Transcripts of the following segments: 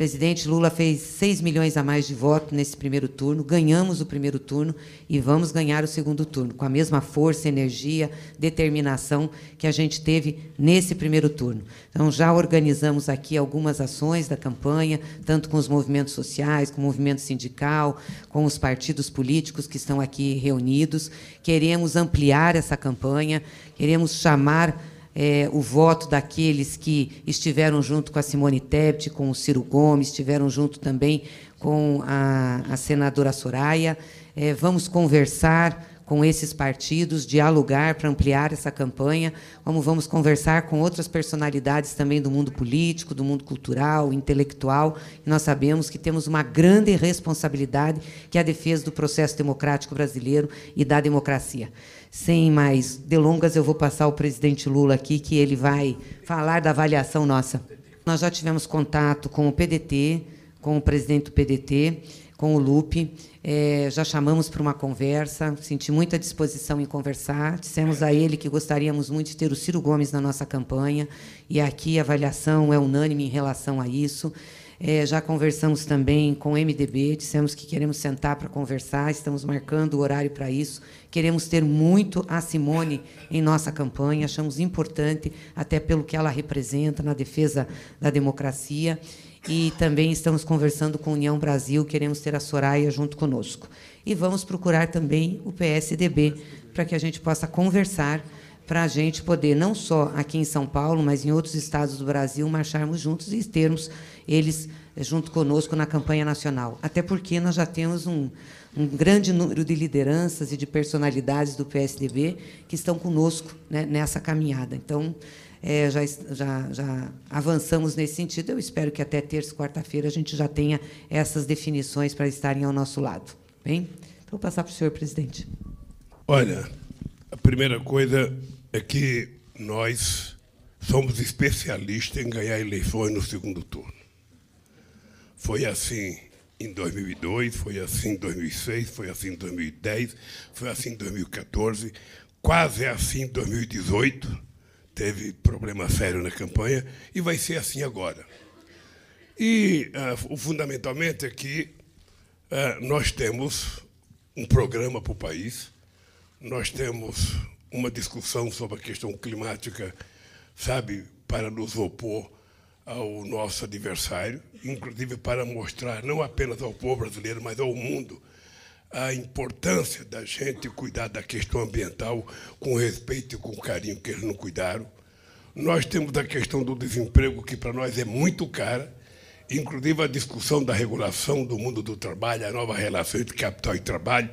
presidente Lula fez 6 milhões a mais de votos nesse primeiro turno, ganhamos o primeiro turno e vamos ganhar o segundo turno, com a mesma força, energia, determinação que a gente teve nesse primeiro turno. Então, já organizamos aqui algumas ações da campanha, tanto com os movimentos sociais, com o movimento sindical, com os partidos políticos que estão aqui reunidos. Queremos ampliar essa campanha, queremos chamar é, o voto daqueles que estiveram junto com a Simone Tebet, com o Ciro Gomes, estiveram junto também com a, a senadora Soraya. É, vamos conversar com esses partidos, dialogar para ampliar essa campanha, como vamos conversar com outras personalidades também do mundo político, do mundo cultural, intelectual. E nós sabemos que temos uma grande responsabilidade, que é a defesa do processo democrático brasileiro e da democracia. Sem mais delongas, eu vou passar ao presidente Lula aqui, que ele vai falar da avaliação nossa. Nós já tivemos contato com o PDT, com o presidente do PDT, com o Lupe, é, já chamamos para uma conversa, senti muita disposição em conversar. Dissemos a ele que gostaríamos muito de ter o Ciro Gomes na nossa campanha, e aqui a avaliação é unânime em relação a isso. É, já conversamos também com o MDB, dissemos que queremos sentar para conversar, estamos marcando o horário para isso. Queremos ter muito a Simone em nossa campanha, achamos importante, até pelo que ela representa na defesa da democracia. E também estamos conversando com a União Brasil, queremos ter a Soraya junto conosco. E vamos procurar também o PSDB, para que a gente possa conversar para a gente poder, não só aqui em São Paulo, mas em outros estados do Brasil, marcharmos juntos e termos eles eh, junto conosco na campanha nacional. Até porque nós já temos um, um grande número de lideranças e de personalidades do PSDB que estão conosco né, nessa caminhada. Então, é, já, já, já avançamos nesse sentido. Eu espero que até terça, quarta-feira, a gente já tenha essas definições para estarem ao nosso lado. Bem? Então, vou passar para o senhor, presidente. Olha, a primeira coisa é que nós somos especialistas em ganhar eleições no segundo turno. Foi assim em 2002, foi assim em 2006, foi assim em 2010, foi assim em 2014, quase assim em 2018. Teve problema sério na campanha e vai ser assim agora. E uh, fundamentalmente é que uh, nós temos um programa para o país, nós temos uma discussão sobre a questão climática, sabe, para nos opor ao nosso adversário, inclusive para mostrar não apenas ao povo brasileiro, mas ao mundo a importância da gente cuidar da questão ambiental com respeito e com carinho que eles não cuidaram. Nós temos a questão do desemprego, que para nós é muito cara, inclusive a discussão da regulação do mundo do trabalho, a nova relação entre capital e trabalho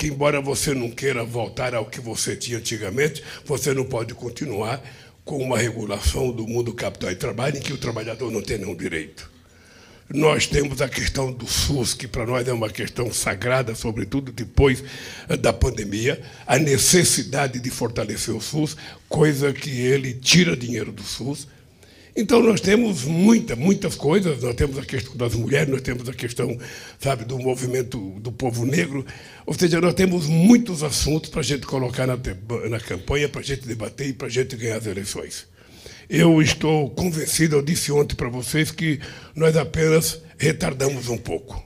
que embora você não queira voltar ao que você tinha antigamente, você não pode continuar com uma regulação do mundo capital e trabalho em que o trabalhador não tem nenhum direito. Nós temos a questão do SUS, que para nós é uma questão sagrada, sobretudo depois eh, da pandemia, a necessidade de fortalecer o SUS, coisa que ele tira dinheiro do SUS, então, nós temos muita, muitas coisas. Nós temos a questão das mulheres, nós temos a questão, sabe, do movimento do povo negro. Ou seja, nós temos muitos assuntos para a gente colocar na, na campanha, para a gente debater e para a gente ganhar as eleições. Eu estou convencido, eu disse ontem para vocês, que nós apenas retardamos um pouco.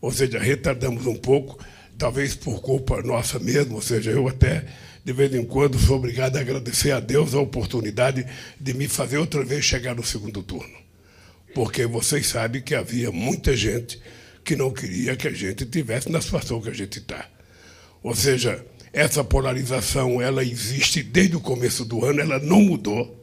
Ou seja, retardamos um pouco, talvez por culpa nossa mesmo, ou seja, eu até de vez em quando sou obrigado a agradecer a Deus a oportunidade de me fazer outra vez chegar no segundo turno. Porque vocês sabem que havia muita gente que não queria que a gente tivesse na situação que a gente está. Ou seja, essa polarização ela existe desde o começo do ano, ela não mudou.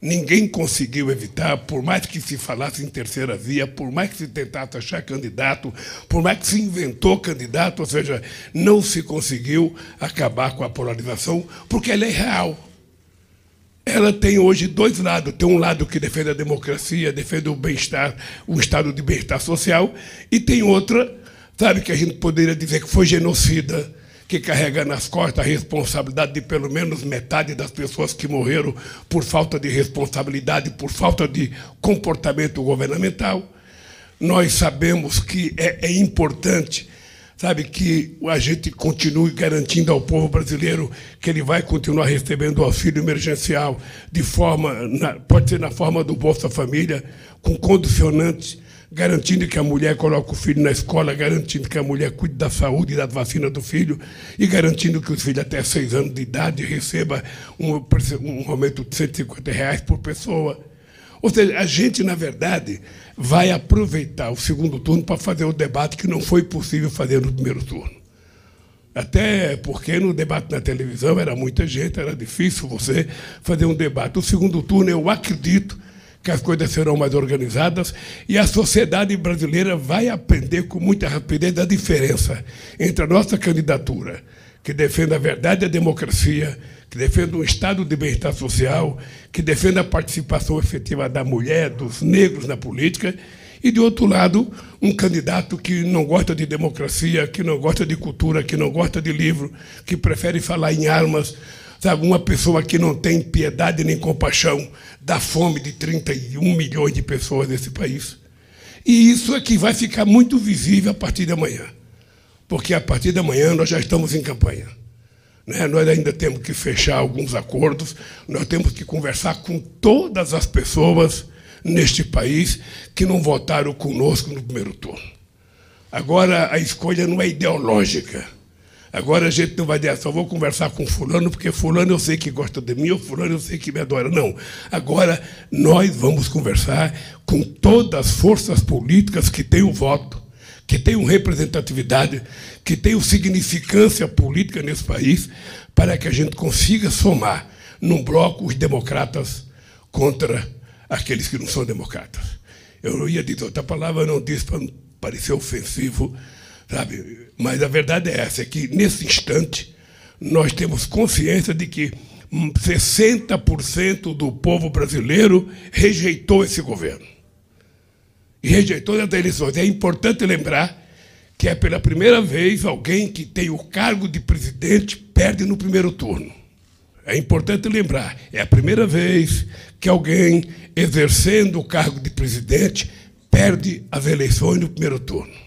Ninguém conseguiu evitar, por mais que se falasse em terceira via, por mais que se tentasse achar candidato, por mais que se inventou candidato, ou seja, não se conseguiu acabar com a polarização, porque ela é real. Ela tem hoje dois lados. Tem um lado que defende a democracia, defende o bem-estar, o estado de bem-estar social, e tem outra, sabe, que a gente poderia dizer que foi genocida, que carrega nas costas a responsabilidade de pelo menos metade das pessoas que morreram por falta de responsabilidade, por falta de comportamento governamental. Nós sabemos que é, é importante, sabe, que a gente continue garantindo ao povo brasileiro que ele vai continuar recebendo o auxílio emergencial de forma, na, pode ser na forma do Bolsa Família, com condicionantes garantindo que a mulher coloque o filho na escola, garantindo que a mulher cuide da saúde e da vacina do filho, e garantindo que os filhos até seis anos de idade recebam um, um aumento de 150 reais por pessoa. Ou seja, a gente, na verdade, vai aproveitar o segundo turno para fazer o debate que não foi possível fazer no primeiro turno. Até porque no debate na televisão era muita gente, era difícil você fazer um debate. O segundo turno, eu acredito que as coisas serão mais organizadas e a sociedade brasileira vai aprender com muita rapidez a diferença entre a nossa candidatura, que defende a verdade e a democracia, que defende um estado de bem-estar social, que defende a participação efetiva da mulher, dos negros na política, e, de outro lado, um candidato que não gosta de democracia, que não gosta de cultura, que não gosta de livro, que prefere falar em armas, Sabe, uma pessoa que não tem piedade nem compaixão da fome de 31 milhões de pessoas nesse país. E isso é que vai ficar muito visível a partir de amanhã. Porque a partir de amanhã nós já estamos em campanha. Né? Nós ainda temos que fechar alguns acordos, nós temos que conversar com todas as pessoas neste país que não votaram conosco no primeiro turno. Agora, a escolha não é ideológica Agora a gente não vai dizer, só vou conversar com fulano, porque fulano eu sei que gosta de mim, ou fulano eu sei que me adora. Não. Agora nós vamos conversar com todas as forças políticas que têm o voto, que têm representatividade, que têm significância política nesse país, para que a gente consiga somar num bloco os democratas contra aqueles que não são democratas. Eu não ia dizer outra palavra, não disse para não parecer ofensivo, Sabe? Mas a verdade é essa, é que nesse instante nós temos consciência de que 60% do povo brasileiro rejeitou esse governo. E rejeitou as eleições. É importante lembrar que é pela primeira vez alguém que tem o cargo de presidente perde no primeiro turno. É importante lembrar, é a primeira vez que alguém exercendo o cargo de presidente perde as eleições no primeiro turno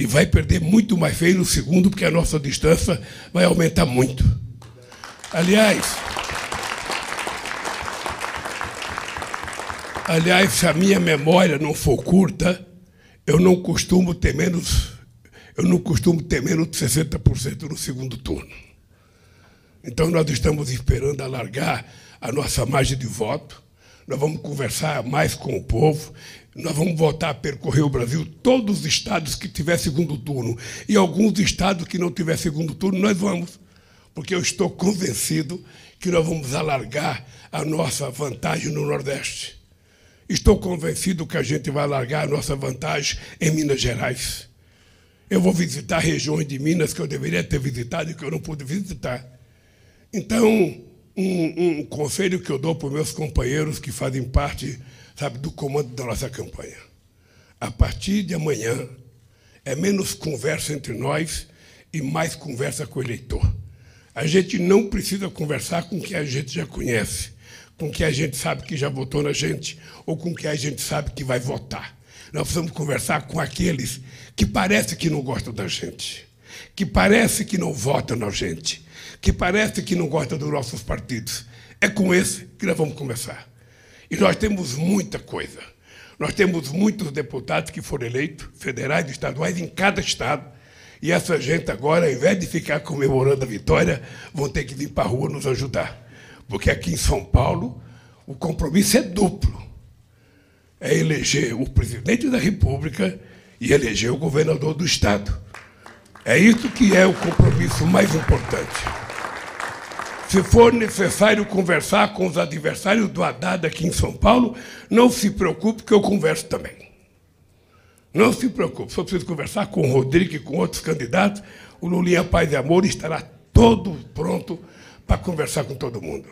e vai perder muito mais feio no segundo, porque a nossa distância vai aumentar muito. Aliás, aliás, se a minha memória não for curta, eu não costumo ter menos, eu não costumo ter menos de 60% no segundo turno. Então nós estamos esperando alargar a nossa margem de voto. Nós vamos conversar mais com o povo nós vamos voltar a percorrer o Brasil, todos os estados que tiver segundo turno e alguns estados que não tiver segundo turno, nós vamos, porque eu estou convencido que nós vamos alargar a nossa vantagem no Nordeste. Estou convencido que a gente vai alargar a nossa vantagem em Minas Gerais. Eu vou visitar regiões de Minas que eu deveria ter visitado e que eu não pude visitar. Então, um, um conselho que eu dou para os meus companheiros que fazem parte sabe, do comando da nossa campanha. A partir de amanhã, é menos conversa entre nós e mais conversa com o eleitor. A gente não precisa conversar com quem a gente já conhece, com quem a gente sabe que já votou na gente, ou com quem a gente sabe que vai votar. Nós precisamos conversar com aqueles que parece que não gostam da gente, que parece que não votam na gente, que parece que não gostam dos nossos partidos. É com esse que nós vamos conversar. E nós temos muita coisa. Nós temos muitos deputados que foram eleitos, federais e estaduais, em cada estado. E essa gente agora, ao invés de ficar comemorando a vitória, vão ter que vir para a rua nos ajudar. Porque aqui em São Paulo, o compromisso é duplo. É eleger o presidente da República e eleger o governador do Estado. É isso que é o compromisso mais importante. Se for necessário conversar com os adversários do Haddad aqui em São Paulo, não se preocupe que eu converso também. Não se preocupe, se eu preciso conversar com o Rodrigo e com outros candidatos, o Lulinha Paz e Amor estará todo pronto para conversar com todo mundo.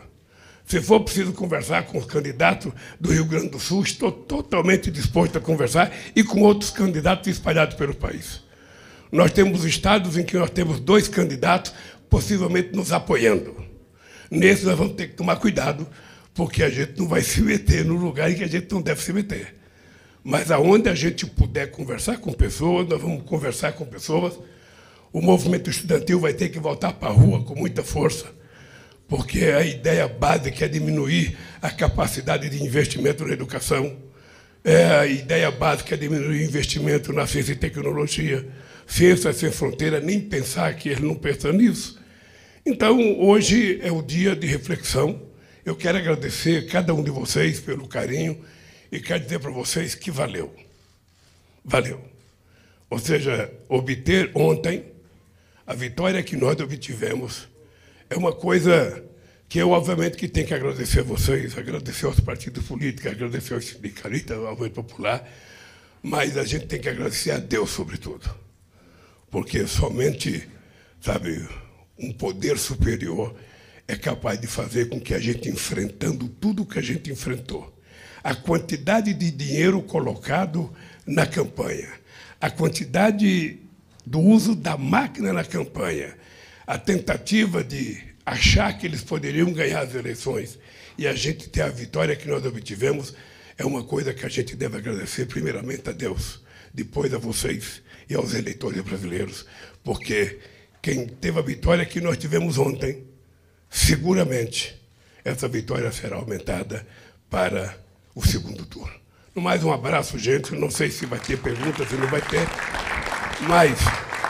Se for preciso conversar com os candidatos do Rio Grande do Sul, estou totalmente disposto a conversar e com outros candidatos espalhados pelo país. Nós temos estados em que nós temos dois candidatos possivelmente nos apoiando. Nesse nós vamos ter que tomar cuidado, porque a gente não vai se meter no lugar em que a gente não deve se meter. Mas aonde a gente puder conversar com pessoas, nós vamos conversar com pessoas. O movimento estudantil vai ter que voltar para a rua com muita força, porque a ideia básica é diminuir a capacidade de investimento na educação. é, a ideia básica é diminuir o investimento na ciência e tecnologia. Ciência sem fronteira, nem pensar que ele não pensa nisso. Então, hoje é o dia de reflexão. Eu quero agradecer a cada um de vocês pelo carinho e quero dizer para vocês que valeu. Valeu. Ou seja, obter ontem a vitória que nós obtivemos é uma coisa que eu, obviamente, que tenho que agradecer a vocês, agradecer aos partidos políticos, agradecer aos sindicalistas, ao movimento popular, mas a gente tem que agradecer a Deus, sobretudo. Porque somente, sabe, um poder superior é capaz de fazer com que a gente, enfrentando tudo o que a gente enfrentou, a quantidade de dinheiro colocado na campanha, a quantidade do uso da máquina na campanha, a tentativa de achar que eles poderiam ganhar as eleições e a gente ter a vitória que nós obtivemos é uma coisa que a gente deve agradecer primeiramente a Deus, depois a vocês e aos eleitores brasileiros, porque quem teve a vitória que nós tivemos ontem, seguramente essa vitória será aumentada para o segundo turno. No mais, um abraço, gente. Não sei se vai ter perguntas, se não vai ter, mas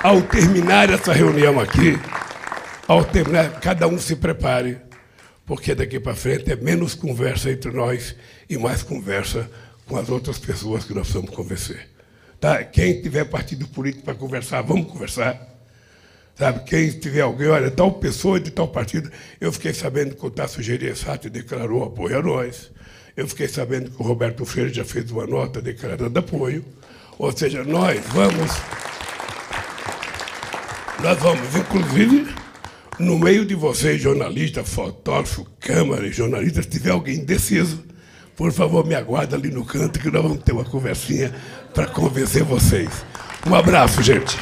ao terminar essa reunião aqui, ao terminar, cada um se prepare, porque daqui para frente é menos conversa entre nós e mais conversa com as outras pessoas que nós vamos convencer. Tá? Quem tiver partido político para conversar, vamos conversar. Sabe, quem tiver alguém, olha, tal pessoa de tal partido, eu fiquei sabendo que o Tasso Gereissati declarou apoio a nós. Eu fiquei sabendo que o Roberto Freire já fez uma nota declarando apoio. Ou seja, nós vamos. Nós vamos, inclusive, no meio de vocês, jornalistas, fotógrafo, câmara e jornalistas, se tiver alguém indeciso, por favor, me aguarda ali no canto que nós vamos ter uma conversinha para convencer vocês. Um abraço, gente.